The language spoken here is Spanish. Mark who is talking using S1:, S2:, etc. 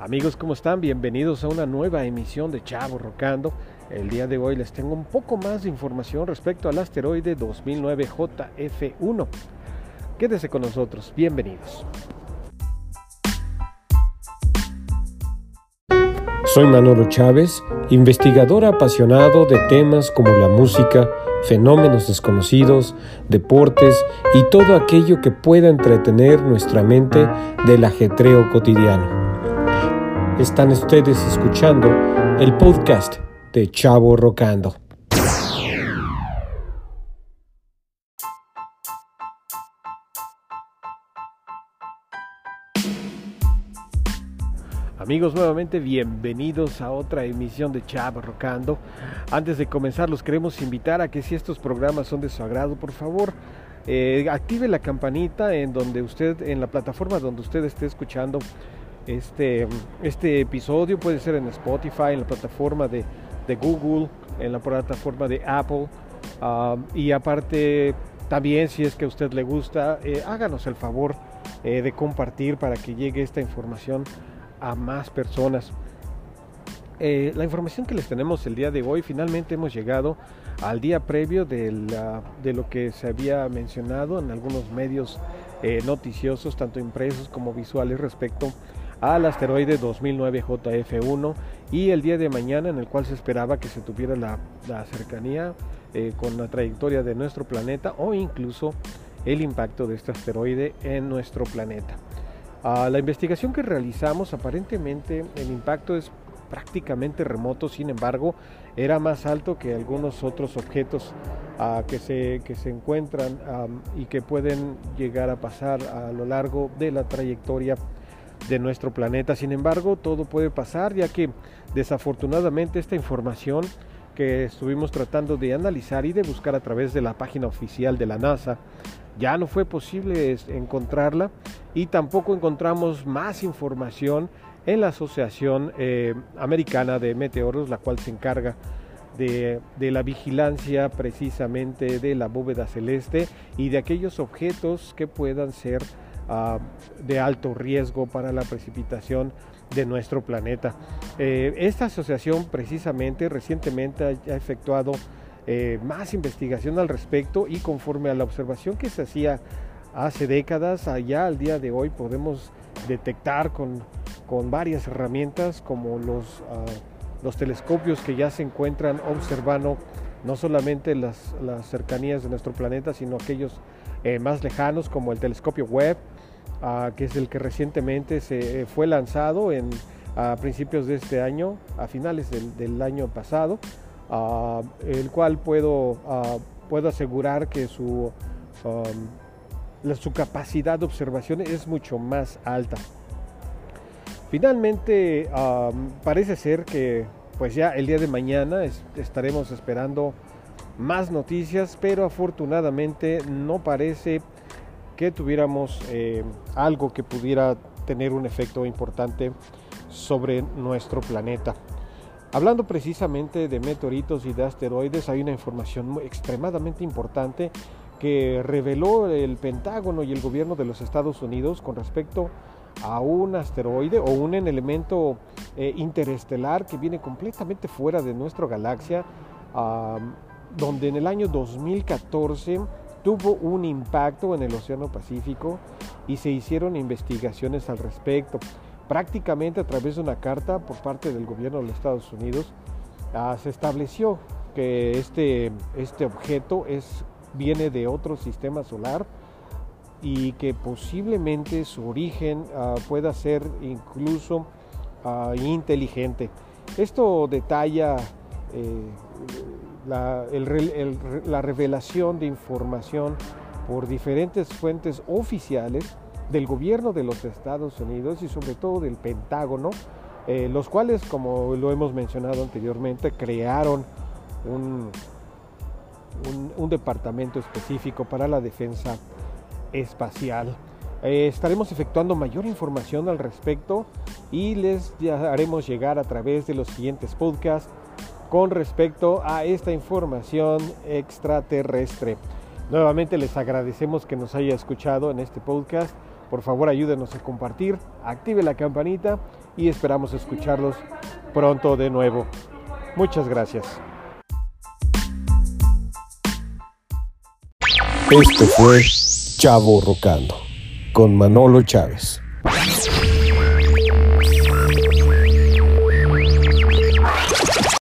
S1: Amigos, ¿cómo están? Bienvenidos a una nueva emisión de Chavo Rocando. El día de hoy les tengo un poco más de información respecto al asteroide 2009 JF1. Quédese con nosotros, bienvenidos. Soy Manolo Chávez, investigador apasionado de temas como la música, fenómenos desconocidos, deportes y todo aquello que pueda entretener nuestra mente del ajetreo cotidiano. Están ustedes escuchando el podcast de Chavo Rocando. Amigos, nuevamente bienvenidos a otra emisión de Chavo Rocando. Antes de comenzar, los queremos invitar a que si estos programas son de su agrado, por favor, eh, active la campanita en donde usted, en la plataforma donde usted esté escuchando este, este episodio. Puede ser en Spotify, en la plataforma de, Google, en la plataforma de Apple. Y aparte, también si es que a usted le gusta, eh, háganos el favor eh, de compartir para que llegue esta información a más personas. Eh, la información que les tenemos el día de hoy, finalmente hemos llegado al día previo de, de lo que se había mencionado en algunos medios noticiosos, tanto impresos como visuales, respecto al asteroide 2009 JF1 y el día de mañana en el cual se esperaba que se tuviera la, cercanía eh, con la trayectoria de nuestro planeta o incluso el impacto de este asteroide en nuestro planeta. a la investigación que realizamos aparentemente el impacto es prácticamente remoto, sin embargo era más alto que algunos otros objetos que, se, que se encuentran y que pueden llegar a pasar a lo largo de la trayectoria de nuestro planeta. Sin embargo, todo puede pasar ya que desafortunadamente esta información que estuvimos tratando de analizar y de buscar a través de la página oficial de la NASA, ya no fue posible encontrarla y tampoco encontramos más información en la Asociación eh, Americana de Meteoros, la cual se encarga de, de, la vigilancia precisamente de la bóveda celeste y de aquellos objetos que puedan ser de alto riesgo para la precipitación de nuestro planeta. Eh, esta asociación precisamente recientemente ha, efectuado eh, más investigación al respecto y conforme a la observación que se hacía hace décadas, allá al día de hoy podemos detectar con, con varias herramientas como los, ah, los telescopios que ya se encuentran observando no solamente las, las cercanías de nuestro planeta, sino aquellos eh, más lejanos como el telescopio Webb, Ah, que es el que recientemente se eh, fue lanzado en, a principios de este año, a finales del, año pasado, ah, el cual puedo, ah, puedo asegurar que su, um, su capacidad de observación es mucho más alta. Finalmente, parece ser que pues ya el día de mañana estaremos esperando más noticias, pero afortunadamente no parece que tuviéramos eh, algo que pudiera tener un efecto importante sobre nuestro planeta. Hablando precisamente de meteoritos y de asteroides, hay una información extremadamente importante que reveló el Pentágono y el gobierno de los Estados Unidos con respecto a un asteroide o un elemento eh, interestelar que viene completamente fuera de nuestra galaxia, donde en el año 2014 tuvo un impacto en el Océano Pacífico y se hicieron investigaciones al respecto. Prácticamente a través de una carta por parte del gobierno de los Estados Unidos ah, se estableció que este, este objeto es, viene de otro sistema solar y que posiblemente su origen ah, pueda ser incluso ah, inteligente. Esto detalla eh, la, revelación de información por diferentes fuentes oficiales del gobierno de los Estados Unidos y sobre todo del Pentágono, eh, los cuales, como lo hemos mencionado anteriormente, crearon un, un, departamento específico para la defensa espacial. Eh, estaremos efectuando mayor información al respecto y les haremos llegar a través de los siguientes podcasts con respecto a esta información extraterrestre. Nuevamente les agradecemos que nos haya escuchado en este podcast. Por favor ayúdenos a compartir, active la campanita y esperamos escucharlos pronto de nuevo. Muchas gracias.
S2: Esto fue Chavo Rocando con Manolo Chávez.